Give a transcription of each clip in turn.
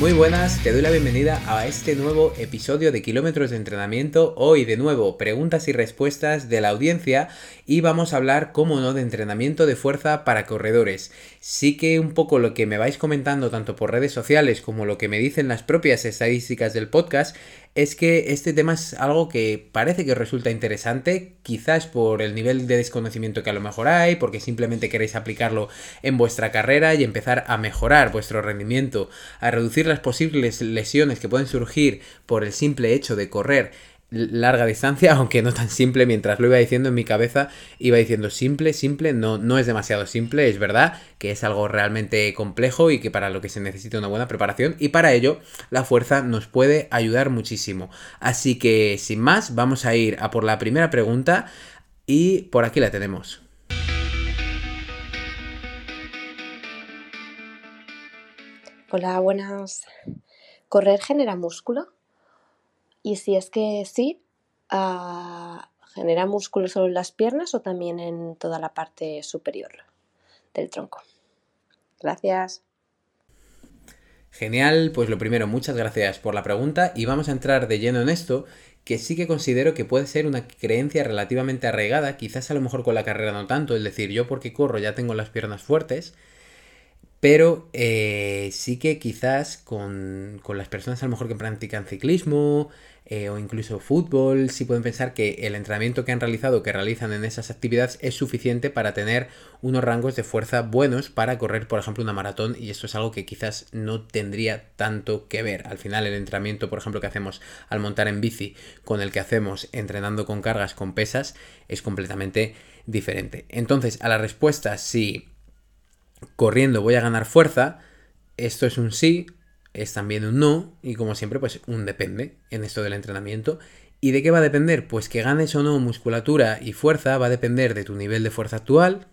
Muy buenas, te doy la bienvenida a este nuevo episodio de Kilómetros de Entrenamiento. Hoy de nuevo preguntas y respuestas de la audiencia y vamos a hablar, como no, de entrenamiento de fuerza para corredores. Sí que un poco lo que me vais comentando tanto por redes sociales como lo que me dicen las propias estadísticas del podcast es que este tema es algo que parece que resulta interesante, quizás por el nivel de desconocimiento que a lo mejor hay, porque simplemente queréis aplicarlo en vuestra carrera y empezar a mejorar vuestro rendimiento, a reducir las posibles lesiones que pueden surgir por el simple hecho de correr larga distancia, aunque no tan simple, mientras lo iba diciendo en mi cabeza, iba diciendo simple, simple, no, no es demasiado simple, es verdad que es algo realmente complejo y que para lo que se necesita una buena preparación y para ello la fuerza nos puede ayudar muchísimo. Así que sin más, vamos a ir a por la primera pregunta y por aquí la tenemos. Hola, buenas. ¿Correr genera músculo? Y si es que sí, ah, ¿genera músculo solo en las piernas o también en toda la parte superior del tronco? Gracias. Genial, pues lo primero, muchas gracias por la pregunta y vamos a entrar de lleno en esto, que sí que considero que puede ser una creencia relativamente arraigada, quizás a lo mejor con la carrera no tanto, es decir, yo porque corro ya tengo las piernas fuertes, pero eh, sí que quizás con, con, las personas a lo mejor que practican ciclismo, eh, o incluso fútbol, si pueden pensar que el entrenamiento que han realizado, que realizan en esas actividades, es suficiente para tener unos rangos de fuerza buenos para correr, por ejemplo, una maratón, y esto es algo que quizás no tendría tanto que ver. Al final, el entrenamiento, por ejemplo, que hacemos al montar en bici, con el que hacemos entrenando con cargas, con pesas, es completamente diferente. Entonces, a la respuesta, si corriendo voy a ganar fuerza, esto es un sí, es también un no y como siempre pues un depende en esto del entrenamiento. ¿Y de qué va a depender? Pues que ganes o no musculatura y fuerza va a depender de tu nivel de fuerza actual,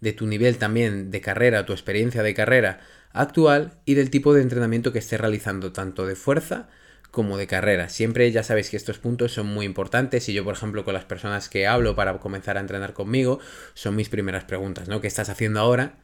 de tu nivel también de carrera, tu experiencia de carrera actual y del tipo de entrenamiento que estés realizando, tanto de fuerza como de carrera. Siempre ya sabéis que estos puntos son muy importantes y yo, por ejemplo, con las personas que hablo para comenzar a entrenar conmigo, son mis primeras preguntas, ¿no? ¿Qué estás haciendo ahora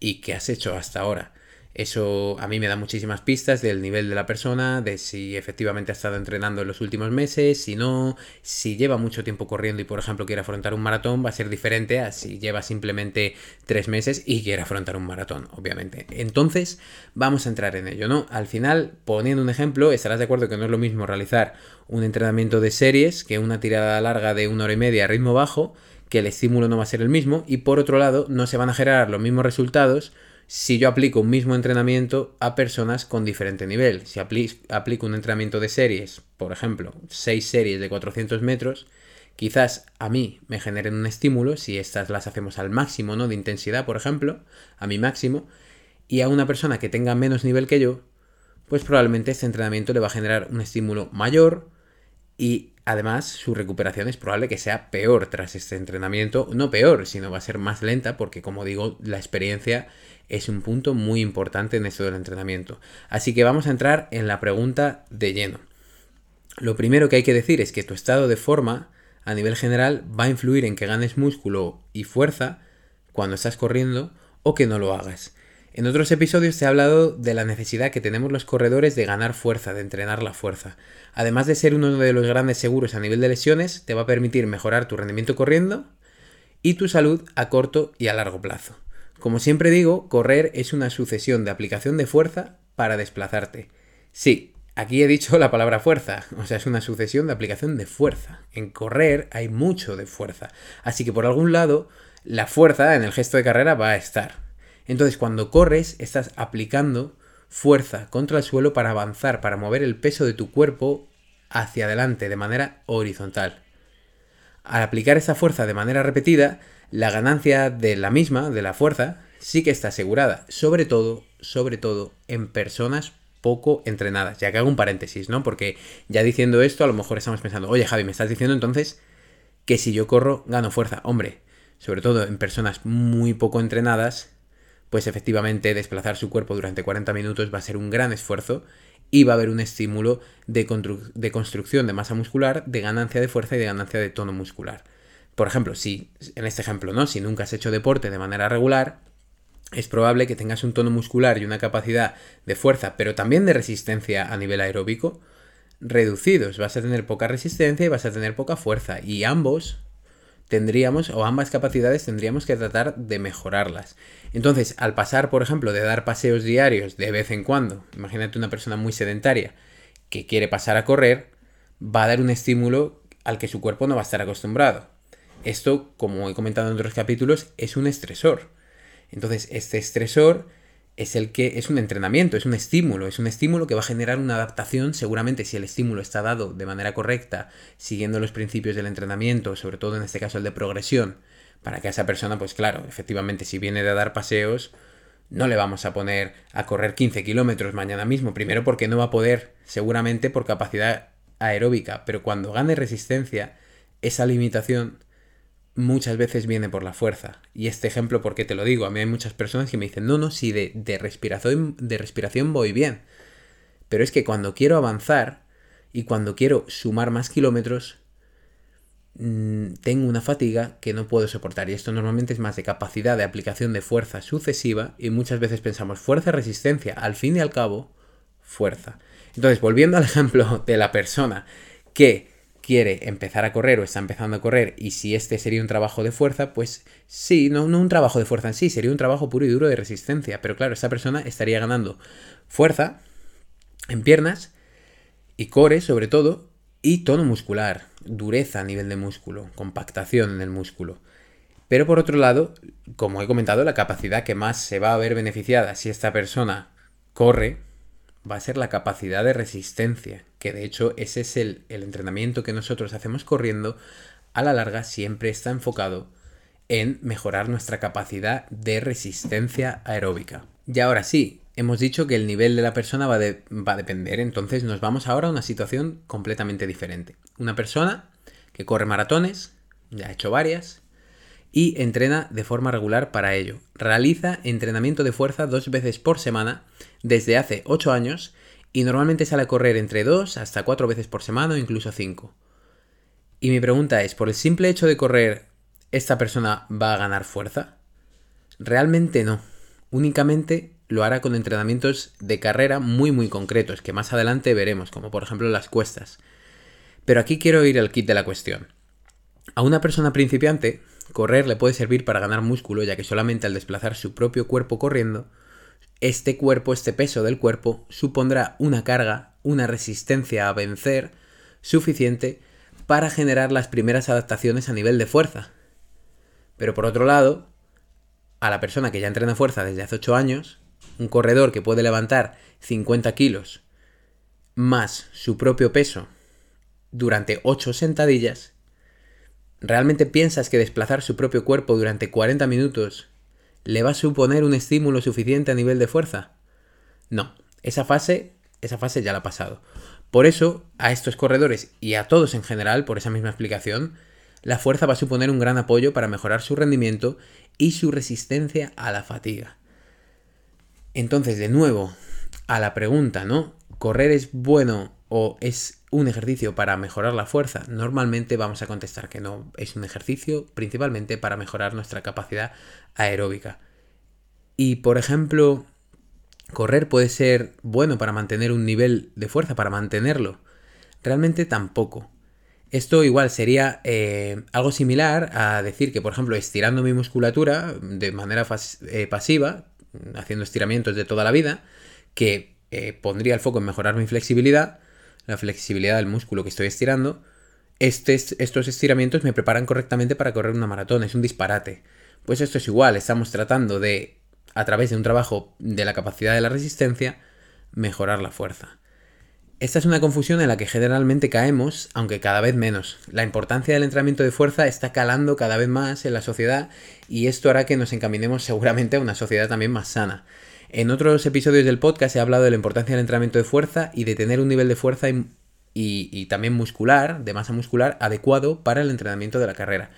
y qué has hecho hasta ahora? Eso a mí me da muchísimas pistas del nivel de la persona, de si efectivamente ha estado entrenando en los últimos meses, si no, si lleva mucho tiempo corriendo y por ejemplo quiere afrontar un maratón, va a ser diferente a si lleva simplemente tres meses y quiere afrontar un maratón, obviamente. Entonces, vamos a entrar en ello, ¿no? Al final, poniendo un ejemplo, estarás de acuerdo que no es lo mismo realizar un entrenamiento de series que una tirada larga de una hora y media a ritmo bajo, que el estímulo no va a ser el mismo y por otro lado no se van a generar los mismos resultados si yo aplico un mismo entrenamiento a personas con diferente nivel. Si aplico un entrenamiento de series, por ejemplo, 6 series de 400 metros, quizás a mí me generen un estímulo, si estas las hacemos al máximo ¿no? de intensidad, por ejemplo, a mi máximo, y a una persona que tenga menos nivel que yo, pues probablemente este entrenamiento le va a generar un estímulo mayor y además su recuperación es probable que sea peor tras este entrenamiento, no peor, sino va a ser más lenta porque como digo, la experiencia es un punto muy importante en esto del entrenamiento. Así que vamos a entrar en la pregunta de lleno. Lo primero que hay que decir es que tu estado de forma a nivel general va a influir en que ganes músculo y fuerza cuando estás corriendo o que no lo hagas. En otros episodios te he hablado de la necesidad que tenemos los corredores de ganar fuerza, de entrenar la fuerza. Además de ser uno de los grandes seguros a nivel de lesiones, te va a permitir mejorar tu rendimiento corriendo y tu salud a corto y a largo plazo. Como siempre digo, correr es una sucesión de aplicación de fuerza para desplazarte. Sí, aquí he dicho la palabra fuerza, o sea, es una sucesión de aplicación de fuerza. En correr hay mucho de fuerza, así que por algún lado la fuerza en el gesto de carrera va a estar. Entonces cuando corres estás aplicando fuerza contra el suelo para avanzar, para mover el peso de tu cuerpo hacia adelante de manera horizontal. Al aplicar esa fuerza de manera repetida, la ganancia de la misma, de la fuerza, sí que está asegurada, sobre todo, sobre todo en personas poco entrenadas. Ya que hago un paréntesis, ¿no? Porque ya diciendo esto, a lo mejor estamos pensando, oye Javi, me estás diciendo entonces que si yo corro gano fuerza. Hombre, sobre todo en personas muy poco entrenadas, pues efectivamente desplazar su cuerpo durante 40 minutos va a ser un gran esfuerzo y va a haber un estímulo de, de, construcción de masa muscular, de ganancia de fuerza y de ganancia de tono muscular. Por ejemplo, si en este ejemplo, ¿no? Si nunca has hecho deporte de manera regular, es probable que tengas un tono muscular y una capacidad de fuerza, pero también de resistencia a nivel aeróbico, reducidos. Vas a tener poca resistencia y vas a tener poca fuerza. Y ambos tendríamos, o ambas capacidades tendríamos que tratar de mejorarlas. Entonces, al pasar, por ejemplo, de dar paseos diarios de vez en cuando, imagínate una persona muy sedentaria que quiere pasar a correr, va a dar un estímulo al que su cuerpo no va a estar acostumbrado. Esto, como he comentado en otros capítulos, es un estresor. Entonces, este estresor es el que es un entrenamiento, es un estímulo, es un estímulo que va a generar una adaptación, seguramente si el estímulo está dado de manera correcta, siguiendo los principios del entrenamiento, sobre todo en este caso el de progresión, para que a esa persona, pues claro, efectivamente si viene de dar paseos, no le vamos a poner a correr 15 kilómetros mañana mismo, primero porque no va a poder, seguramente por capacidad aeróbica, pero cuando gane resistencia, esa limitación muchas veces viene por la fuerza. Y este ejemplo, ¿por qué te lo digo? A mí hay muchas personas que me dicen, no, no, si de, de, respiración, de respiración voy bien. Pero es que cuando quiero avanzar y cuando quiero sumar más kilómetros, mm, tengo una fatiga que no puedo soportar. Y esto normalmente es más de capacidad de aplicación de fuerza sucesiva. Y muchas veces pensamos fuerza-resistencia. Al fin y al cabo, fuerza. Entonces, volviendo al ejemplo de la persona que quiere empezar a correr o está empezando a correr y si este sería un trabajo de fuerza, pues sí, no, no un trabajo de fuerza en sí, sería un trabajo puro y duro de resistencia. Pero claro, esta persona estaría ganando fuerza en piernas y core sobre todo y tono muscular, dureza a nivel de músculo, compactación en el músculo. Pero por otro lado, como he comentado, la capacidad que más se va a ver beneficiada si esta persona corre va a ser la capacidad de resistencia, que de hecho ese es el, entrenamiento que nosotros hacemos corriendo, a la larga siempre está enfocado en mejorar nuestra capacidad de resistencia aeróbica. Y ahora sí, hemos dicho que el nivel de la persona va, va, a depender, entonces nos vamos ahora a una situación completamente diferente. Una persona que corre maratones, ya ha hecho varias, y entrena de forma regular para ello. Realiza entrenamiento de fuerza dos veces por semana desde hace 8 años y normalmente sale a correr entre 2 hasta 4 veces por semana o incluso 5. Y mi pregunta es, ¿por el simple hecho de correr, esta persona va a ganar fuerza? Realmente no. Únicamente lo hará con entrenamientos de carrera muy muy concretos, que más adelante veremos, como por ejemplo las cuestas. Pero aquí quiero ir al kit de la cuestión. A una persona principiante, correr le puede servir para ganar músculo, ya que solamente al desplazar su propio cuerpo corriendo, este cuerpo, este peso del cuerpo, supondrá una carga, una resistencia a vencer suficiente para generar las primeras adaptaciones a nivel de fuerza. Pero por otro lado, a la persona que ya entrena fuerza desde hace 8 años, un corredor que puede levantar 50 kilos más su propio peso durante 8 sentadillas, ¿realmente piensas que desplazar su propio cuerpo durante 40 minutos le va a suponer un estímulo suficiente a nivel de fuerza? No, esa fase, esa fase ya la ha pasado. Por eso, a estos corredores y a todos en general, por esa misma explicación, la fuerza va a suponer un gran apoyo para mejorar su rendimiento y su resistencia a la fatiga. Entonces, de nuevo, a la pregunta, ¿no? ¿Correr es bueno o es un ejercicio para mejorar la fuerza? Normalmente vamos a contestar que no, es un ejercicio principalmente para mejorar nuestra capacidad aeróbica. Y por ejemplo, correr puede ser bueno para mantener un nivel de fuerza, para mantenerlo. Realmente tampoco. Esto igual sería eh, algo similar a decir que, por ejemplo, estirando mi musculatura de manera eh, pasiva, haciendo estiramientos de toda la vida, que eh, pondría el foco en mejorar mi flexibilidad, la flexibilidad del músculo que estoy estirando, estos estiramientos me preparan correctamente para correr una maratón. Es un disparate. Pues esto es igual, estamos tratando de, a través de un trabajo de la capacidad de la resistencia, mejorar la fuerza. Esta es una confusión en la que generalmente caemos, aunque cada vez menos. La importancia del entrenamiento de fuerza está calando cada vez más en la sociedad y esto hará que nos encaminemos seguramente a una sociedad también más sana. En otros episodios del podcast he hablado de la importancia del entrenamiento de fuerza y de tener un nivel de fuerza y, también muscular, de masa muscular, adecuado para el entrenamiento de la carrera.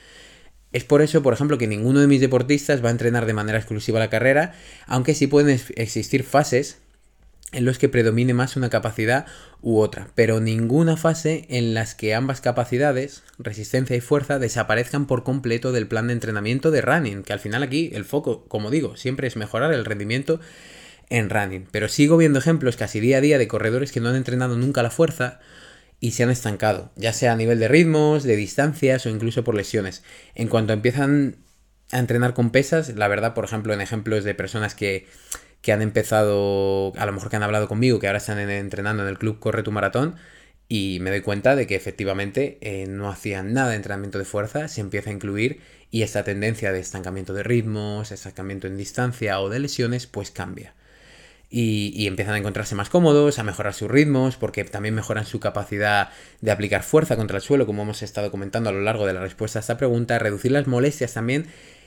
Es por eso, por ejemplo, que ninguno de mis deportistas va a entrenar de manera exclusiva la carrera, aunque sí pueden existir fases en los que predomine más una capacidad u otra, pero ninguna fase en las que ambas capacidades, resistencia y fuerza, desaparezcan por completo del plan de entrenamiento de running, que al final aquí el foco, como digo, siempre es mejorar el rendimiento en running. Pero sigo viendo ejemplos casi día a día de corredores que no han entrenado nunca la fuerza y se han estancado, ya sea a nivel de ritmos, de distancias o incluso por lesiones. En cuanto empiezan a entrenar con pesas, la verdad, por ejemplo, en ejemplos de personas que, que han empezado, a lo mejor que han hablado conmigo, que ahora están entrenando en el club Corre tu Maratón, y me doy cuenta de que efectivamente eh, no hacían nada de entrenamiento de fuerza, se empieza a incluir y esta tendencia de estancamiento de ritmos, estancamiento en distancia o de lesiones, pues cambia. Y, empiezan a encontrarse más cómodos, a mejorar sus ritmos, porque también mejoran su capacidad de aplicar fuerza contra el suelo, como hemos estado comentando a lo largo de la respuesta a esta pregunta, a reducir las molestias también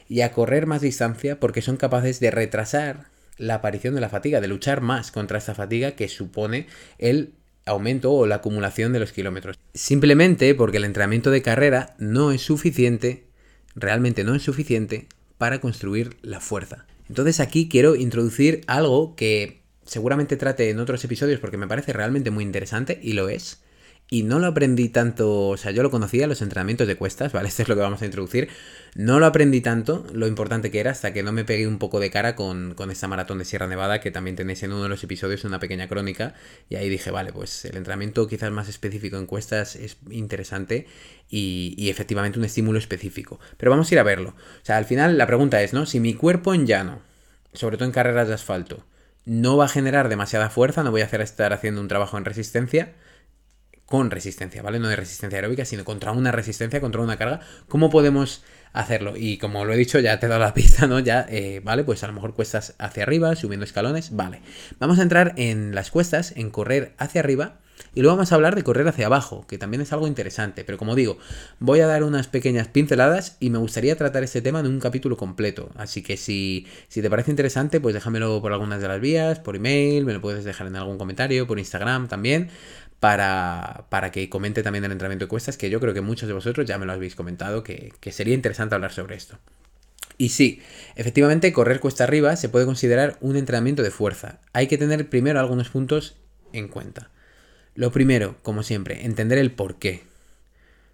y a correr más distancia porque son capaces de retrasar la aparición de la fatiga, de luchar más contra esta fatiga que supone el aumento o la acumulación de los kilómetros. Simplemente porque el entrenamiento de carrera no es suficiente, realmente no es suficiente para construir la fuerza. Entonces aquí quiero introducir algo que seguramente trate en otros episodios porque me parece realmente muy interesante y lo es. Y no lo aprendí tanto, o sea, yo lo conocía los entrenamientos de cuestas, ¿vale? Esto es lo que vamos a introducir. No lo aprendí tanto, lo importante que era, hasta que no me pegué un poco de cara con, con esta maratón de Sierra Nevada, que también tenéis en uno de los episodios una pequeña crónica. Y ahí dije, vale, pues el entrenamiento quizás más específico en cuestas es interesante y, y efectivamente un estímulo específico. Pero vamos a ir a verlo. O sea, al final la pregunta es, ¿no? Si mi cuerpo en llano, sobre todo en carreras de asfalto, no va a generar demasiada fuerza, no voy a hacer estar haciendo un trabajo en resistencia, con resistencia, ¿vale? No de resistencia aeróbica, sino contra una resistencia, contra una carga. ¿Cómo podemos hacerlo? Y como lo he dicho, ya te he dado la pista, ¿no? Ya, eh, ¿vale? Pues a lo mejor cuestas hacia arriba, subiendo escalones, vale. Vamos a entrar en las cuestas, en correr hacia arriba y luego vamos a hablar de correr hacia abajo, que también es algo interesante. Pero como digo, voy a dar unas pequeñas pinceladas y me gustaría tratar este tema en un capítulo completo. Así que si, si te parece interesante, pues déjamelo por algunas de las vías, por email, me lo puedes dejar en algún comentario, por Instagram también. Para, para, que comente también el entrenamiento de cuestas, que yo creo que muchos de vosotros ya me lo habéis comentado, que, que sería interesante hablar sobre esto. Y sí, efectivamente, correr cuesta arriba se puede considerar un entrenamiento de fuerza. Hay que tener primero algunos puntos en cuenta. Lo primero, como siempre, entender el por qué.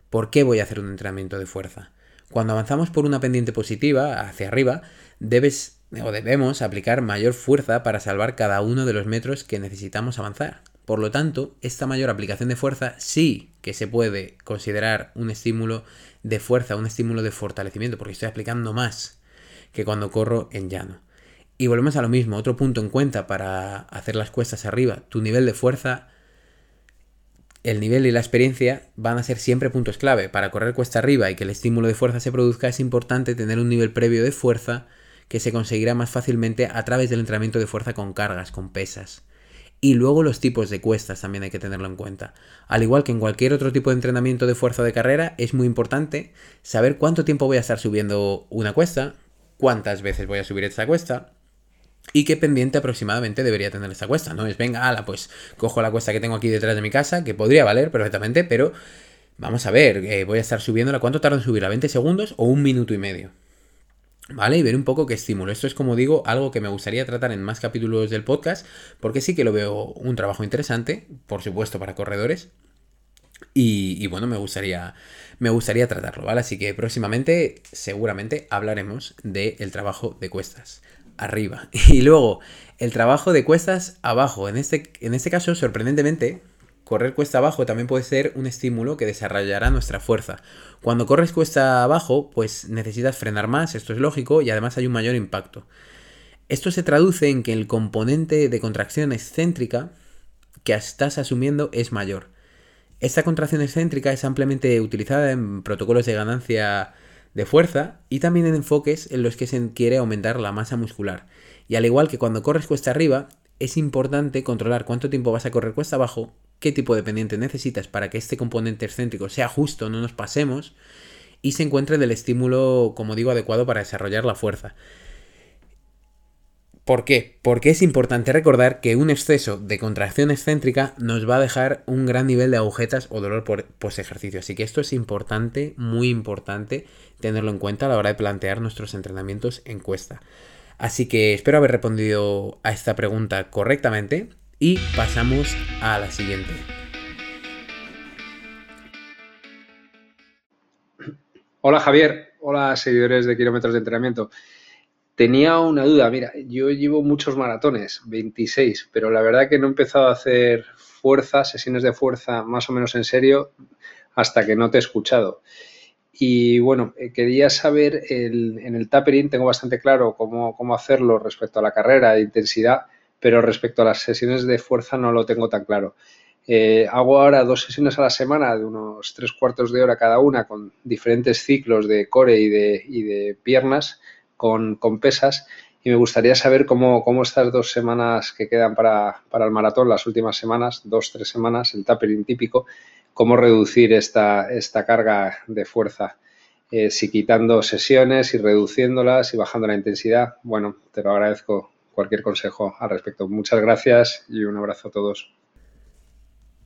¿Por qué voy a hacer un entrenamiento de fuerza? Cuando avanzamos por una pendiente positiva, hacia arriba, debes o debemos aplicar mayor fuerza para salvar cada uno de los metros que necesitamos avanzar. Por lo tanto, esta mayor aplicación de fuerza sí que se puede considerar un estímulo de fuerza, un estímulo de fortalecimiento, porque estoy aplicando más que cuando corro en llano. Y volvemos a lo mismo, otro punto en cuenta para hacer las cuestas arriba, tu nivel de fuerza el nivel y la experiencia van a ser siempre puntos clave. Para correr cuesta arriba y que el estímulo de fuerza se produzca es importante tener un nivel previo de fuerza que se conseguirá más fácilmente a través del entrenamiento de fuerza con cargas, con pesas. Y luego los tipos de cuestas también hay que tenerlo en cuenta. Al igual que en cualquier otro tipo de entrenamiento de fuerza de carrera, es muy importante saber cuánto tiempo voy a estar subiendo una cuesta, cuántas veces voy a subir esta cuesta, y qué pendiente aproximadamente debería tener esta cuesta. No es, venga, ala, pues cojo la cuesta que tengo aquí detrás de mi casa, que podría valer perfectamente, pero vamos a ver, eh, voy a estar subiéndola. ¿Cuánto tarda en subirla? ¿20 segundos o un minuto y medio? ¿Vale? Y ver un poco qué estímulo. Esto es, como digo, algo que me gustaría tratar en más capítulos del podcast, porque sí que lo veo un trabajo interesante, por supuesto, para corredores. Y, bueno, me gustaría, me gustaría tratarlo, ¿vale? Así que próximamente, seguramente, hablaremos del trabajo de cuestas arriba. Y luego, el trabajo de cuestas abajo. En este, en este caso, sorprendentemente, correr cuesta abajo también puede ser un estímulo que desarrollará nuestra fuerza. Cuando corres cuesta abajo, pues necesitas frenar más, esto es lógico, y además hay un mayor impacto. Esto se traduce en que el componente de contracción excéntrica que estás asumiendo es mayor. Esta contracción excéntrica es ampliamente utilizada en protocolos de ganancia de fuerza y también en enfoques en los que se quiere aumentar la masa muscular. Y al igual que cuando corres cuesta arriba, es importante controlar cuánto tiempo vas a correr cuesta abajo, qué tipo de pendiente necesitas para que este componente excéntrico sea justo, no nos pasemos, y se encuentre del estímulo, como digo, adecuado para desarrollar la fuerza. ¿Por qué? Porque es importante recordar que un exceso de contracción excéntrica nos va a dejar un gran nivel de agujetas o dolor por post ejercicio. Así que esto es importante, muy importante tenerlo en cuenta a la hora de plantear nuestros entrenamientos en cuesta. Así que espero haber respondido a esta pregunta correctamente y pasamos a la siguiente. Hola Javier, hola seguidores de kilómetros de entrenamiento. Tenía una duda, mira, yo llevo muchos maratones, 26, pero la verdad que no he empezado a hacer fuerza, sesiones de fuerza más o menos en serio, hasta que no te he escuchado. Y bueno, eh, quería saber, en el tapering tengo bastante claro cómo, cómo hacerlo respecto a la carrera de intensidad, pero respecto a las sesiones de fuerza no lo tengo tan claro. Eh, hago ahora dos sesiones a la semana de unos tres cuartos de hora cada una con diferentes ciclos de core y de, y de piernas con, pesas y me gustaría saber cómo, cómo estas dos semanas que quedan para, el maratón, las últimas semanas, dos, tres semanas, el tapering típico, cómo reducir esta, esta carga de fuerza. Eh, si quitando sesiones y reduciéndolas y bajando la intensidad, bueno, te lo agradezco cualquier consejo al respecto. Muchas gracias y un abrazo a todos.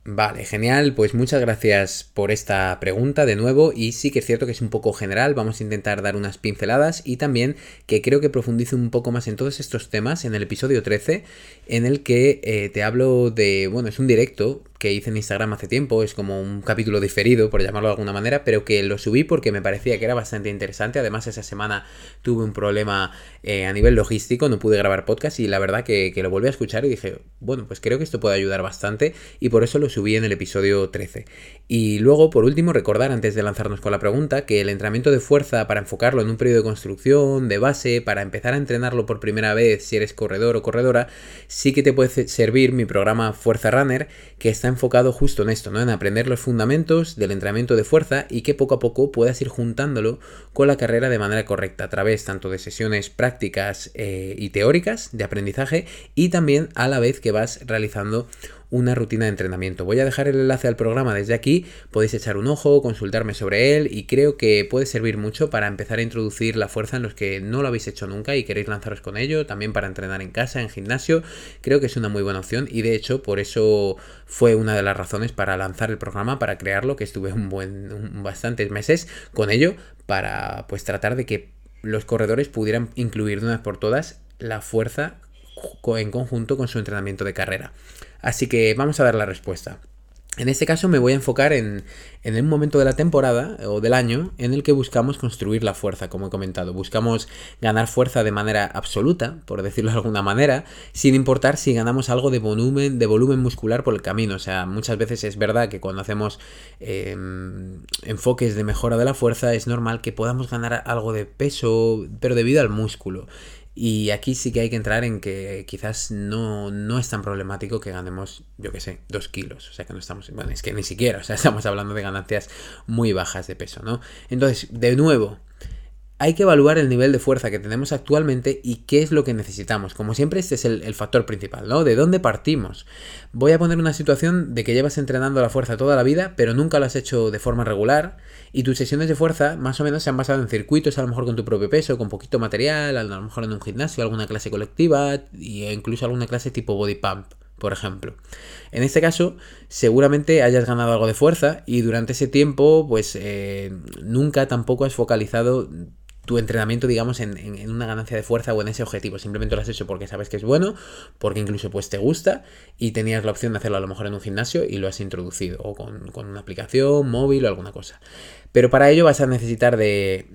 Vale, genial. Pues muchas gracias por esta pregunta de nuevo. Y sí que es cierto que es un poco general. Vamos a intentar dar unas pinceladas y también que creo que profundizo un poco más en todos estos temas en el episodio 13, en el que eh, te hablo de. Bueno, es un directo que hice en Instagram hace tiempo, es como un capítulo diferido, por llamarlo de alguna manera, pero que lo subí porque me parecía que era bastante interesante. Además, esa semana tuve un problema eh, a nivel logístico, no pude grabar podcast y la verdad que, lo volví a escuchar y dije, bueno, pues creo que esto puede ayudar bastante y por eso lo subí en el episodio 13. Y luego, por último, recordar antes de lanzarnos con la pregunta que el entrenamiento de fuerza para enfocarlo en un periodo de construcción, de base, para empezar a entrenarlo por primera vez si eres corredor o corredora, sí que te puede servir mi programa Fuerza Runner, que está enfocado justo en esto, ¿no? En aprender los fundamentos del entrenamiento de fuerza y que poco a poco puedas ir juntándolo con la carrera de manera correcta, a través tanto de sesiones prácticas eh, y teóricas de aprendizaje y también a la vez que vas realizando una rutina de entrenamiento. Voy a dejar el enlace al programa desde aquí, podéis echar un ojo, consultarme sobre él y creo que puede servir mucho para empezar a introducir la fuerza en los que no lo habéis hecho nunca y queréis lanzaros con ello, también para entrenar en casa, en gimnasio, creo que es una muy buena opción y de hecho por eso fue una de las razones para lanzar el programa, para crearlo, que estuve un buen, bastantes meses con ello para pues tratar de que los corredores pudieran incluir de una vez por todas la fuerza en conjunto con su entrenamiento de carrera. Así que vamos a dar la respuesta. En este caso me voy a enfocar en, en un momento de la temporada o del año en el que buscamos construir la fuerza, como he comentado. Buscamos ganar fuerza de manera absoluta, por decirlo de alguna manera, sin importar si ganamos algo de volumen, de volumen muscular por el camino. O sea, muchas veces es verdad que cuando hacemos em, enfoques de mejora de la fuerza es normal que podamos ganar algo de peso, pero debido al músculo. Y aquí sí que hay que entrar en que quizás no, no es tan problemático que ganemos, yo qué sé, dos kilos. O sea que no estamos, bueno, es que ni siquiera, o sea, estamos hablando de ganancias muy bajas de peso, ¿no? Entonces, de nuevo, hay que evaluar el nivel de fuerza que tenemos actualmente y qué es lo que necesitamos. Como siempre, este es el, factor principal, ¿no? ¿De dónde partimos? Voy a poner una situación de que llevas entrenando la fuerza toda la vida, pero nunca lo has hecho de forma regular y tus sesiones de fuerza más o menos se han basado en circuitos, a lo mejor con tu propio peso, con poquito material, a lo mejor en un gimnasio, alguna clase colectiva e incluso alguna clase tipo body pump por ejemplo. En este caso, seguramente hayas ganado algo de fuerza y durante ese tiempo, pues eh, nunca tampoco has focalizado tu entrenamiento, digamos, en, una ganancia de fuerza o en ese objetivo. Simplemente lo has hecho porque sabes que es bueno, porque incluso pues te gusta y tenías la opción de hacerlo a lo mejor en un gimnasio y lo has introducido o con, con una aplicación móvil o alguna cosa. Pero para ello vas a necesitar de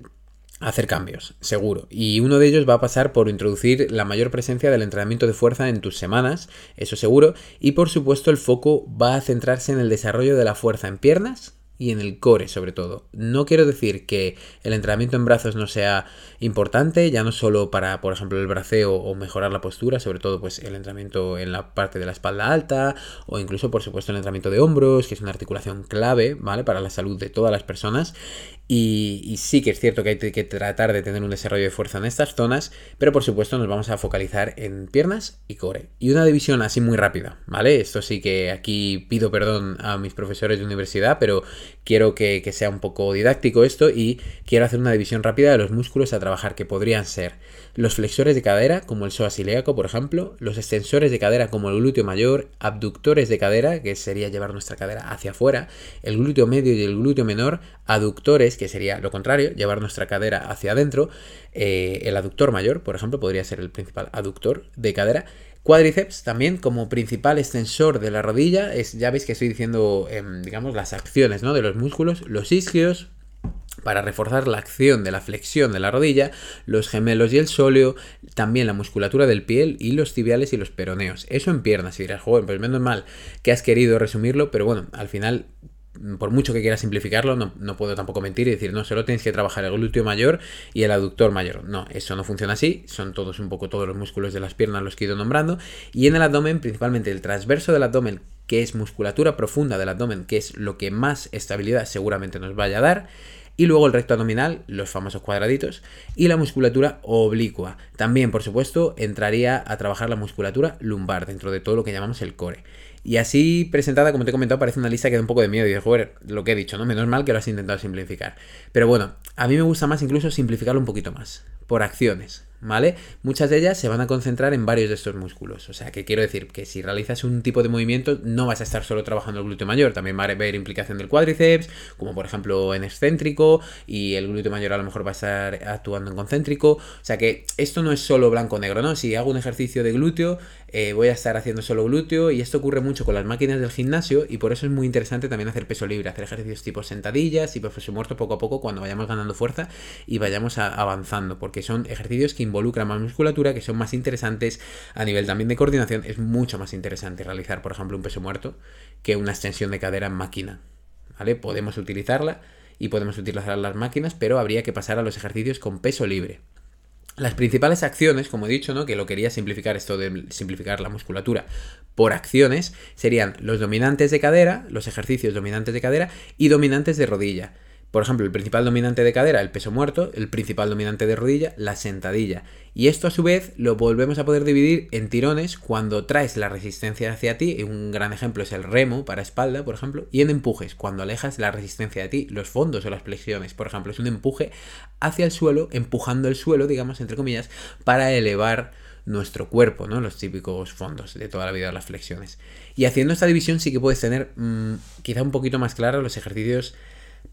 hacer cambios, seguro. Y uno de ellos va a pasar por introducir la mayor presencia del entrenamiento de fuerza en tus semanas, eso seguro. Y por supuesto el foco va a centrarse en el desarrollo de la fuerza en piernas, y en el core sobre todo. No quiero decir que el entrenamiento en brazos no sea importante, ya no solo para, por ejemplo, el braceo o mejorar la postura, sobre todo pues el entrenamiento en la parte de la espalda alta o incluso por supuesto el entrenamiento de hombros, que es una articulación clave, ¿vale? Para la salud de todas las personas y, sí que es cierto que hay que tratar de tener un desarrollo de fuerza en estas zonas, pero por supuesto nos vamos a focalizar en piernas y core. Y una división así muy rápida, ¿vale? Esto sí que aquí pido perdón a mis profesores de universidad, pero quiero que, que sea un poco didáctico esto y quiero hacer una división rápida de los músculos a trabajar que podrían ser los flexores de cadera, como el psoas ilíaco, por ejemplo, los extensores de cadera, como el glúteo mayor, abductores de cadera, que sería llevar nuestra cadera hacia afuera, el glúteo medio y el glúteo menor, aductores, que sería lo contrario, llevar nuestra cadera hacia adentro, eh, el aductor mayor, por ejemplo, podría ser el principal aductor de cadera, Cuádriceps también como principal extensor de la rodilla, es, ya veis que estoy diciendo, em, digamos, las acciones ¿no? de los músculos, los isquios, para reforzar la acción de la flexión de la rodilla, los gemelos y el sóleo, también la musculatura del piel y los tibiales y los peroneos. Eso en piernas, y dirás, joven, pues menos mal que has querido resumirlo, pero bueno, al final por mucho que quieras simplificarlo, no, puedo tampoco mentir y decir, no, solo tienes que trabajar el glúteo mayor y el aductor mayor. No, eso no funciona así, son todos un poco todos los músculos de las piernas los que he ido nombrando. Y en el abdomen, principalmente el transverso del abdomen, que es musculatura profunda del abdomen, que es lo que más estabilidad seguramente nos vaya a dar y luego el recto abdominal, los famosos cuadraditos, y la musculatura oblicua. También, por supuesto, entraría a trabajar la musculatura lumbar dentro de todo lo que llamamos el core. Y así presentada, como te he comentado, parece una lista que da un poco de miedo. Y dices, joder, lo que he dicho, ¿no? Menos mal que lo has intentado simplificar. Pero bueno, a mí me gusta más incluso simplificarlo un poquito más. Por acciones. ¿Vale? Muchas de ellas se van a concentrar en varios de estos músculos. O sea, que quiero decir que si realizas un tipo de movimiento, no vas a estar solo trabajando el glúteo mayor, también va a haber implicación del cuádriceps, como por ejemplo en excéntrico, y el glúteo mayor a lo mejor va a estar actuando en concéntrico. O sea que esto no es solo blanco-negro, ¿no? Si hago un ejercicio de glúteo, eh, voy a estar haciendo solo glúteo, y esto ocurre mucho con las máquinas del gimnasio, y por eso es muy interesante también hacer peso libre, hacer ejercicios tipo sentadillas y peso muerto poco a poco cuando vayamos ganando fuerza y vayamos avanzando, porque son ejercicios que involucran más musculatura, que son más interesantes a nivel también de coordinación. Es mucho más interesante realizar, por ejemplo, un peso muerto que una extensión de cadera en máquina. ¿Vale? Podemos utilizarla y podemos utilizar las máquinas, pero habría que pasar a los ejercicios con peso libre. Las principales acciones, como he dicho, ¿no? que lo quería simplificar esto de simplificar la musculatura por acciones, serían los dominantes de cadera, los ejercicios dominantes de cadera y dominantes de rodilla. Por ejemplo, el principal dominante de cadera, el peso muerto, el principal dominante de rodilla, la sentadilla. Y esto a su vez lo volvemos a poder dividir en tirones cuando traes la resistencia hacia ti, un gran ejemplo es el remo para espalda, por ejemplo, y en empujes, cuando alejas la resistencia de ti, los fondos o las flexiones, por ejemplo, es un empuje hacia el suelo, empujando el suelo, digamos, entre comillas, para elevar nuestro cuerpo, ¿no? Los típicos fondos de toda la vida las flexiones. Y haciendo esta división sí que puedes tener mm, quizá un poquito más claro los ejercicios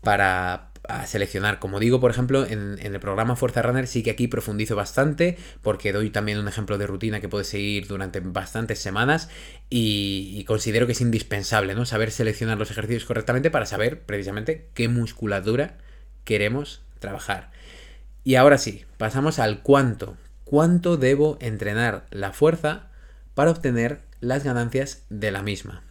para seleccionar. Como digo, por ejemplo, en, el programa Fuerza Runner sí que aquí profundizo bastante porque doy también un ejemplo de rutina que puedes seguir durante bastantes semanas y, considero que es indispensable, ¿no? Saber seleccionar los ejercicios correctamente para saber precisamente qué musculatura queremos trabajar. Y ahora sí, pasamos al cuánto. ¿Cuánto debo entrenar la fuerza para obtener las ganancias de la misma?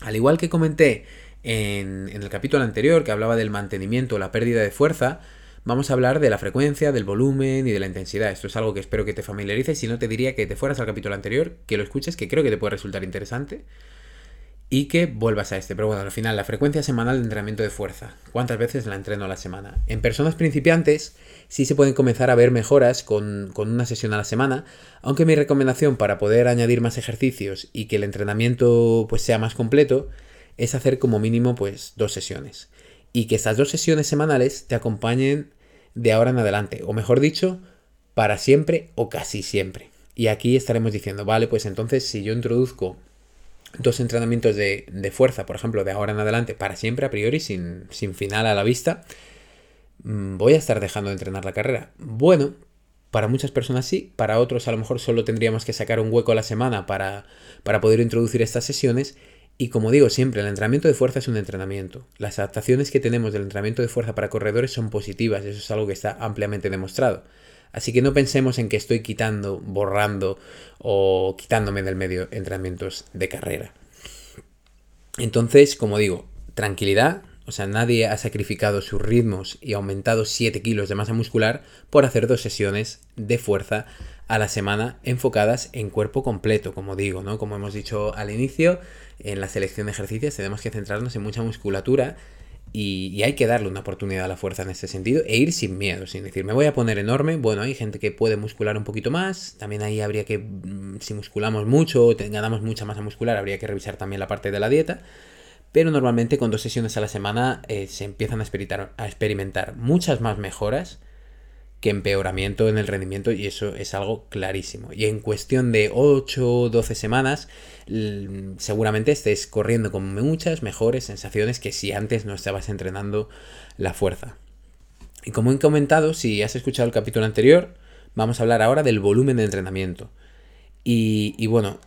Al igual que comenté en, el capítulo anterior, que hablaba del mantenimiento o la pérdida de fuerza, vamos a hablar de la frecuencia, del volumen y de la intensidad. Esto es algo que espero que te familiarices. Si no, te diría que te fueras al capítulo anterior, que lo escuches, que creo que te puede resultar interesante. Y que vuelvas a este. Pero bueno, al final, la frecuencia semanal de entrenamiento de fuerza. ¿Cuántas veces la entreno a la semana? En personas principiantes sí se pueden comenzar a ver mejoras con, con una sesión a la semana. Aunque mi recomendación para poder añadir más ejercicios y que el entrenamiento pues, sea más completo es hacer como mínimo pues dos sesiones. Y que estas dos sesiones semanales te acompañen de ahora en adelante. O mejor dicho, para siempre o casi siempre. Y aquí estaremos diciendo, vale, pues entonces si yo introduzco dos entrenamientos de, fuerza, por ejemplo, de ahora en adelante, para siempre, a priori, sin, sin final a la vista, mm, voy a estar dejando de entrenar la carrera. Bueno, para muchas personas sí, para otros a lo mejor solo tendríamos que sacar un hueco a la semana para, para poder introducir estas sesiones y como digo siempre, el entrenamiento de fuerza es un entrenamiento. Las adaptaciones que tenemos del entrenamiento de fuerza para corredores son positivas, eso es algo que está ampliamente demostrado. Así que no pensemos en que estoy quitando, borrando o quitándome del medio entrenamientos de carrera. Entonces, como digo, tranquilidad, o sea, nadie ha sacrificado sus ritmos y aumentado 7 kilos de masa muscular por hacer dos sesiones de fuerza a la semana enfocadas en cuerpo completo, como digo, ¿no? Como hemos dicho al inicio, en la selección de ejercicios tenemos que centrarnos en mucha musculatura y, hay que darle una oportunidad a la fuerza en este sentido e ir sin miedo, sin decir, me voy a poner enorme. Bueno, hay gente que puede muscular un poquito más, también ahí habría que, mm, si musculamos mucho o ganamos mucha masa muscular, habría que revisar también la parte de la dieta. pero normalmente con dos sesiones a la semana eh, se empiezan a experimentar, a experimentar muchas más mejoras que empeoramiento en el rendimiento y eso es algo clarísimo. Y en cuestión de 8 o 12 semanas seguramente estés corriendo con muchas mejores sensaciones que si antes no estabas entrenando la fuerza. Y como he comentado, si has escuchado el capítulo anterior, vamos a hablar ahora del volumen de entrenamiento. Y, y bueno,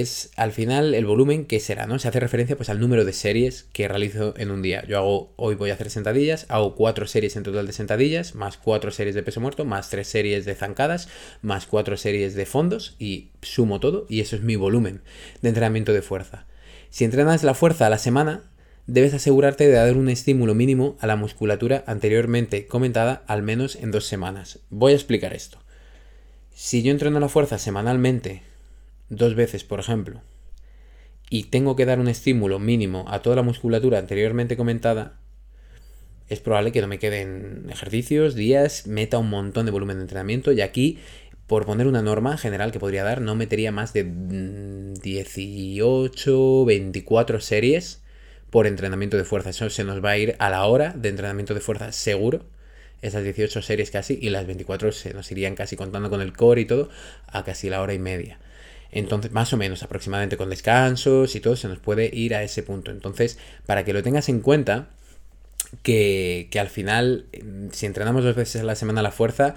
es al final el volumen que será, ¿no? Se hace referencia pues al número de series que realizo en un día. Yo hago, hoy voy a hacer sentadillas, hago cuatro series en total de sentadillas, más cuatro series de peso muerto, más tres series de zancadas, más cuatro series de fondos y sumo todo y eso es mi volumen de entrenamiento de fuerza. Si entrenas la fuerza a la semana, debes asegurarte de dar un estímulo mínimo a la musculatura anteriormente comentada al menos en dos semanas. Voy a explicar esto. Si yo entreno la fuerza semanalmente dos veces, por ejemplo, y tengo que dar un estímulo mínimo a toda la musculatura anteriormente comentada, es probable que no me queden ejercicios, días, meta un montón de volumen de entrenamiento y aquí, por poner una norma general que podría dar, no metería más de 18, mm, 24 series por entrenamiento de fuerza. Eso se nos va a ir a la hora de entrenamiento de fuerza seguro. Esas 18 series casi y las 24 se nos irían casi contando con el core y todo a casi la hora y media. Entonces, más o menos, aproximadamente con descansos y todo, se nos puede ir a ese punto. Entonces, para que lo tengas en cuenta, que, al final, mm, si entrenamos dos veces a la semana la fuerza,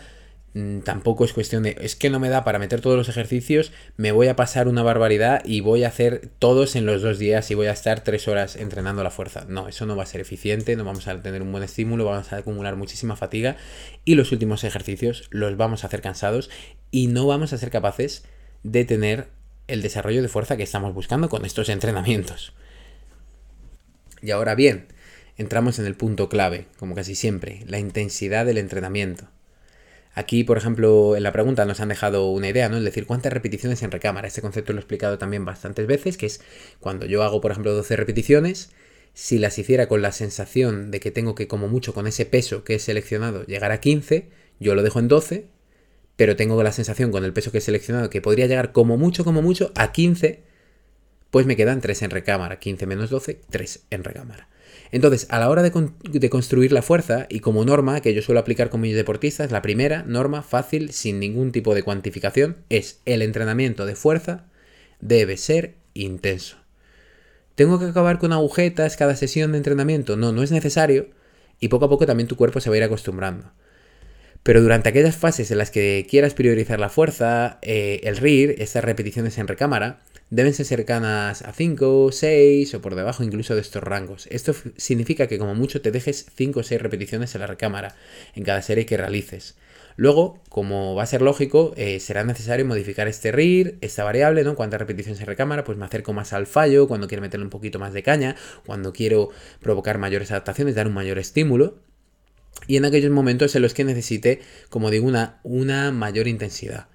mm, tampoco es cuestión de, es que no me da para meter todos los ejercicios, me voy a pasar una barbaridad y voy a hacer todos en los dos días y voy a estar tres horas entrenando la fuerza. No, eso no va a ser eficiente, no vamos a tener un buen estímulo, vamos a acumular muchísima fatiga y los últimos ejercicios los vamos a hacer cansados y no vamos a ser capaces de tener el desarrollo de fuerza que estamos buscando con estos entrenamientos. Y ahora bien, entramos en el punto clave, como casi siempre, la intensidad del entrenamiento. Aquí, por ejemplo, en la pregunta nos han dejado una idea, ¿no? Es decir, cuántas repeticiones en recámara. Este concepto lo he explicado también bastantes veces, que es cuando yo hago, por ejemplo, 12 repeticiones, si las hiciera con la sensación de que tengo que, como mucho, con ese peso que he seleccionado, llegar a 15, yo lo dejo en 12 pero tengo la sensación con el peso que he seleccionado que podría llegar como mucho, como mucho a 15, pues me quedan 3 en recámara. 15 menos 12, 3 en recámara. Entonces, a la hora de, construir la fuerza, y como norma que yo suelo aplicar con mis deportistas, la primera norma fácil, sin ningún tipo de cuantificación, es el entrenamiento de fuerza debe ser intenso. ¿Tengo que acabar con agujetas cada sesión de entrenamiento? No, no es necesario, y poco a poco también tu cuerpo se va a ir acostumbrando. Pero durante aquellas fases en las que quieras priorizar la fuerza, eh, el RIR, estas repeticiones en recámara, deben ser cercanas a 5, 6 o por debajo incluso de estos rangos. Esto significa que como mucho te dejes 5 o 6 repeticiones en la recámara en cada serie que realices. Luego, como va a ser lógico, eh, será necesario modificar este RIR, esta variable, ¿no? Cuántas repeticiones en recámara, pues me acerco más al fallo, cuando quiero meterle un poquito más de caña, cuando quiero provocar mayores adaptaciones, dar un mayor estímulo y en aquellos momentos en los que necesite, como digo, una, una mayor intensidad.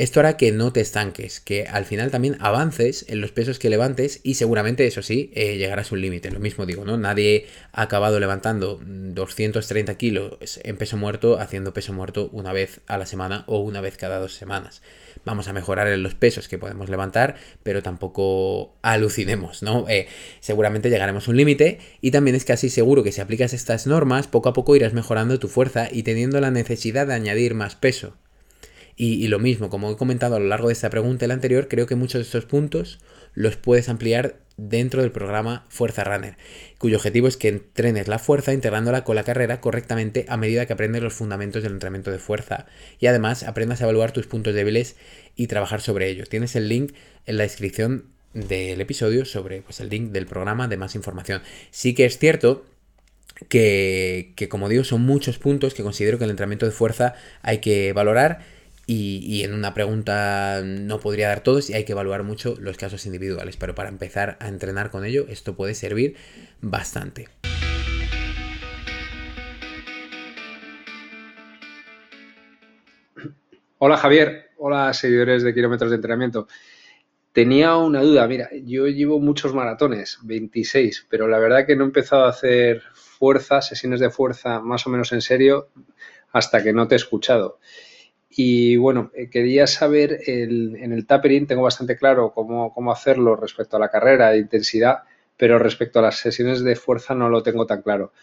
Esto hará que no te estanques, que al final también avances en los pesos que levantes y seguramente, eso sí, eh, llegarás a un límite. Lo mismo digo, ¿no? Nadie ha acabado levantando 230 kilos en peso muerto haciendo peso muerto una vez a la semana o una vez cada dos semanas vamos a mejorar en los pesos que podemos levantar, pero tampoco alucinemos, ¿no? Eh, seguramente llegaremos a un límite y también es casi seguro que si aplicas estas normas, poco a poco irás mejorando tu fuerza y teniendo la necesidad de añadir más peso. Y, lo mismo, como he comentado a lo largo de esta pregunta y la anterior, creo que muchos de estos puntos los puedes ampliar dentro del programa Fuerza Runner, cuyo objetivo es que entrenes la fuerza integrándola con la carrera correctamente a medida que aprendes los fundamentos del entrenamiento de fuerza y además aprendas a evaluar tus puntos débiles y trabajar sobre ellos. Tienes el link en la descripción del episodio sobre pues, el link del programa de más información. Sí que es cierto que, que, como digo, son muchos puntos que considero que el entrenamiento de fuerza hay que valorar y, en una pregunta no podría dar todos y hay que evaluar mucho los casos individuales, pero para empezar a entrenar con ello esto puede servir bastante. Hola Javier, hola seguidores de kilómetros de entrenamiento. Tenía una duda, mira, yo llevo muchos maratones, 26, pero la verdad que no he empezado a hacer fuerza, sesiones de fuerza más o menos en serio hasta que no te he escuchado. Y bueno, eh, quería saber, en el tapering tengo bastante claro cómo, hacerlo respecto a la carrera de intensidad, pero respecto a las sesiones de fuerza no lo tengo tan claro.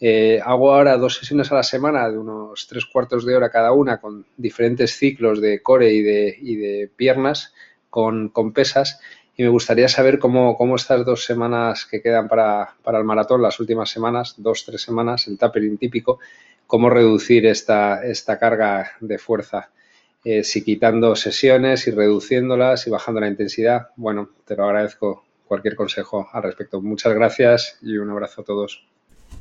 Eh, hago ahora dos sesiones a la semana de unos tres cuartos de hora cada una con diferentes ciclos de core y de, y de piernas con, con, pesas y me gustaría saber cómo, cómo estas dos semanas que quedan para, para, el maratón, las últimas semanas, dos, tres semanas, el tapering típico, cómo reducir esta, esta carga de fuerza. Eh, si quitando sesiones y reduciéndolas y bajando la intensidad, bueno, te lo agradezco cualquier consejo al respecto. Muchas gracias y un abrazo a todos.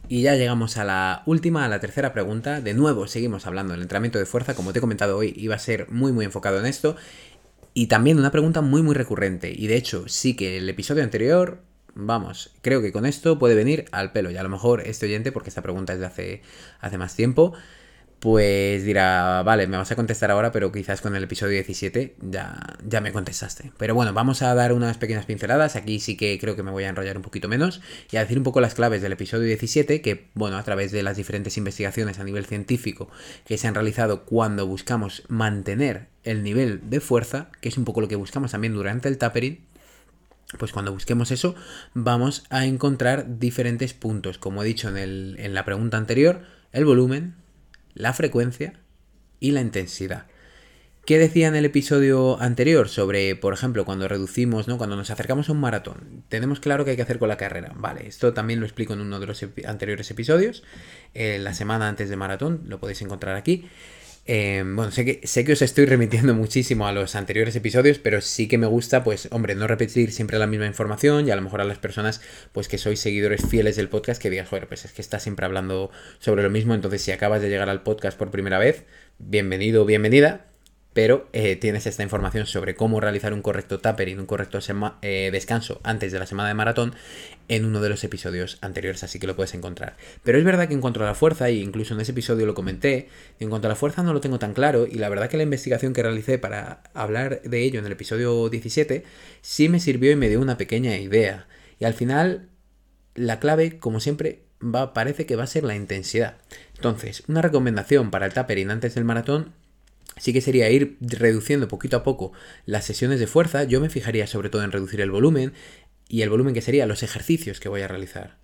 Y ya llegamos a la última, a la tercera pregunta. De nuevo, seguimos hablando del entrenamiento de fuerza. Como te he comentado hoy, iba a ser muy, muy enfocado en esto. Y también una pregunta muy, muy recurrente. Y de hecho, sí que el episodio anterior, vamos, creo que con esto puede venir al pelo. Y a lo mejor este oyente, porque esta pregunta es de hace, hace más tiempo, pues dirá, vale, me vas a contestar ahora, pero quizás con el episodio 17 ya, ya me contestaste. Pero bueno, vamos a dar unas pequeñas pinceladas. Aquí sí que creo que me voy a enrollar un poquito menos y a decir un poco las claves del episodio 17, que bueno, a través de las diferentes investigaciones a nivel científico que se han realizado cuando buscamos mantener el nivel de fuerza, que es un poco lo que buscamos también durante el tapering, pues cuando busquemos eso vamos a encontrar diferentes puntos. Como he dicho en, el, en la pregunta anterior, el volumen, la frecuencia y la intensidad. ¿Qué decía en el episodio anterior sobre, por ejemplo, cuando reducimos, ¿no? Cuando nos acercamos a un maratón, tenemos claro qué hay que hacer con la carrera. Vale, esto también lo explico en uno de los anteriores episodios, eh, la semana antes de maratón, lo podéis encontrar aquí. Eh, bueno, sé que, sé que os estoy remitiendo muchísimo a los anteriores episodios, pero sí que me gusta, pues, hombre, no repetir siempre la misma información y a lo mejor a las personas, pues, que sois seguidores fieles del podcast, que digas, joder, pues es que está siempre hablando sobre lo mismo, entonces si acabas de llegar al podcast por primera vez, bienvenido o bienvenida, pero eh, tienes esta información sobre cómo realizar un correcto tapering, un correcto eh, descanso antes de la semana de maratón en uno de los episodios anteriores, así que lo puedes encontrar. Pero es verdad que en cuanto a la fuerza, y incluso en ese episodio lo comenté, en cuanto a la fuerza no lo tengo tan claro, y la verdad que la investigación que realicé para hablar de ello en el episodio 17 sí me sirvió y me dio una pequeña idea. Y al final, la clave, como siempre, va, parece que va a ser la intensidad. Entonces, una recomendación para el tapering antes del maratón sí que sería ir reduciendo poquito a poco las sesiones de fuerza. Yo me fijaría sobre todo en reducir el volumen y el volumen que sería los ejercicios que voy a realizar.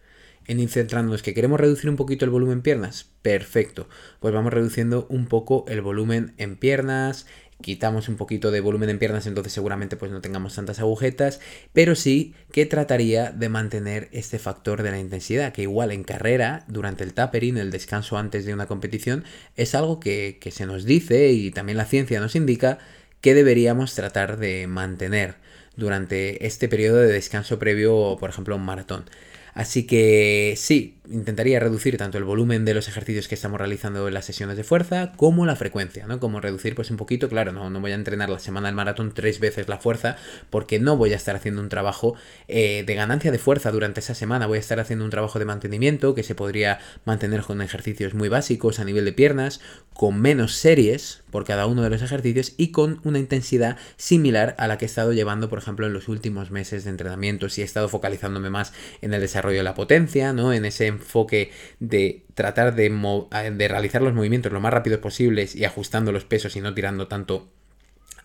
En ir centrándonos que queremos reducir un poquito el volumen en piernas, perfecto. Pues vamos reduciendo un poco el volumen en piernas, quitamos un poquito de volumen en piernas, entonces seguramente pues no tengamos tantas agujetas, pero sí que trataría de mantener este factor de la intensidad, que igual en carrera, durante el tapering, el descanso antes de una competición, es algo que, que se nos dice y también la ciencia nos indica que deberíamos tratar de mantener durante este periodo de descanso previo, por ejemplo, un maratón. Así que sí, intentaría reducir tanto el volumen de los ejercicios que estamos realizando en las sesiones de fuerza como la frecuencia, ¿no? Como reducir pues un poquito, claro, no, no voy a entrenar la semana del maratón tres veces la fuerza porque no voy a estar haciendo un trabajo eh, de ganancia de fuerza durante esa semana, voy a estar haciendo un trabajo de mantenimiento que se podría mantener con ejercicios muy básicos a nivel de piernas, con menos series por cada uno de los ejercicios y con una intensidad similar a la que he estado llevando, por ejemplo, en los últimos meses de entrenamiento, si he estado focalizándome más en el desarrollo de la potencia, ¿no? En ese enfoque de tratar de, de realizar los movimientos lo más rápidos posibles y ajustando los pesos y no tirando tanto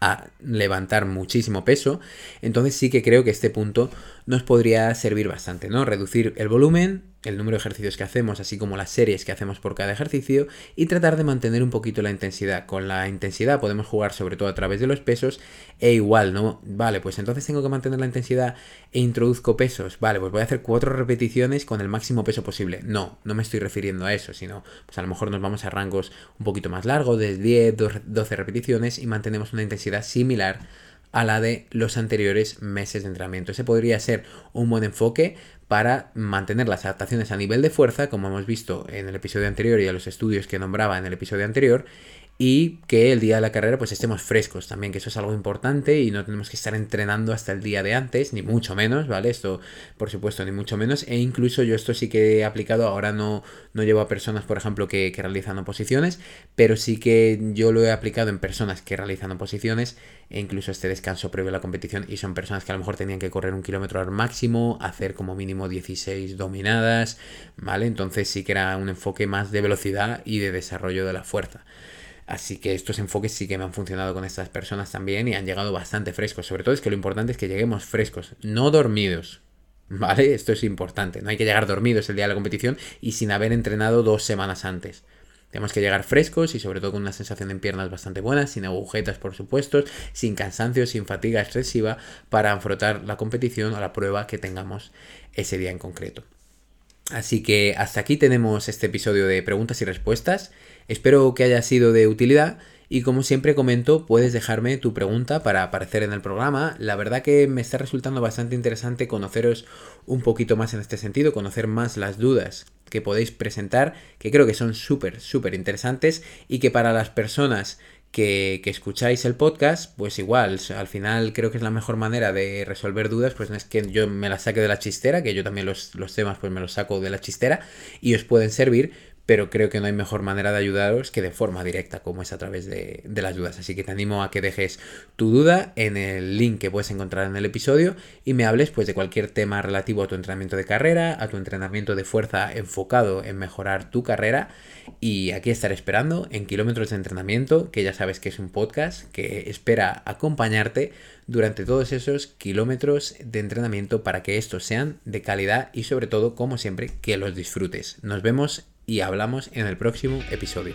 a levantar muchísimo peso, entonces sí que creo que este punto nos podría servir bastante, ¿no? Reducir el volumen, el número de ejercicios que hacemos, así como las series que hacemos por cada ejercicio, y tratar de mantener un poquito la intensidad. Con la intensidad podemos jugar sobre todo a través de los pesos, e igual, ¿no? Vale, pues entonces tengo que mantener la intensidad e introduzco pesos. Vale, pues voy a hacer cuatro repeticiones con el máximo peso posible. No, no me estoy refiriendo a eso, sino pues a lo mejor nos vamos a rangos un poquito más largos, de 10, 12 repeticiones, y mantenemos una intensidad similar a la de los anteriores meses de entrenamiento. Ese podría ser un buen enfoque para mantener las adaptaciones a nivel de fuerza, como hemos visto en el episodio anterior y a los estudios que nombraba en el episodio anterior, y que el día de la carrera pues estemos frescos también, que eso es algo importante y no tenemos que estar entrenando hasta el día de antes, ni mucho menos, ¿vale? Esto, por supuesto, ni mucho menos, e incluso yo esto sí que he aplicado, ahora no, no llevo a personas, por ejemplo, que, que realizan oposiciones, pero sí que yo lo he aplicado en personas que realizan oposiciones e incluso este descanso previo a la competición y son personas que a lo mejor tenían que correr un kilómetro al máximo, hacer como mínimo 16 dominadas, ¿vale? Entonces sí que era un enfoque más de velocidad y de desarrollo de la fuerza. Así que estos enfoques sí que me han funcionado con estas personas también y han llegado bastante frescos. Sobre todo es que lo importante es que lleguemos frescos, no dormidos. ¿vale? Esto es importante, no hay que llegar dormidos el día de la competición y sin haber entrenado dos semanas antes. Tenemos que llegar frescos y sobre todo con una sensación en piernas bastante buena, sin agujetas por supuesto, sin cansancio, sin fatiga excesiva para afrontar la competición o la prueba que tengamos ese día en concreto. Así que hasta aquí tenemos este episodio de preguntas y respuestas. Espero que haya sido de utilidad y como siempre comento, puedes dejarme tu pregunta para aparecer en el programa. La verdad que me está resultando bastante interesante conoceros un poquito más en este sentido, conocer más las dudas que podéis presentar, que creo que son súper, súper interesantes y que para las personas que, escucháis el podcast, pues igual, al final creo que es la mejor manera de resolver dudas, pues no es que yo me las saque de la chistera, que yo también los, los temas pues me los saco de la chistera y os pueden servir, pero creo que no hay mejor manera de ayudaros que de forma directa, como es a través de, las dudas. Así que te animo a que dejes tu duda en el link que puedes encontrar en el episodio y me hables pues de cualquier tema relativo a tu entrenamiento de carrera, a tu entrenamiento de fuerza enfocado en mejorar tu carrera. Y aquí estaré esperando en Kilómetros de Entrenamiento, que ya sabes que es un podcast que espera acompañarte durante todos esos kilómetros de entrenamiento para que estos sean de calidad y sobre todo, como siempre, que los disfrutes. Nos vemos y hablamos en el próximo episodio.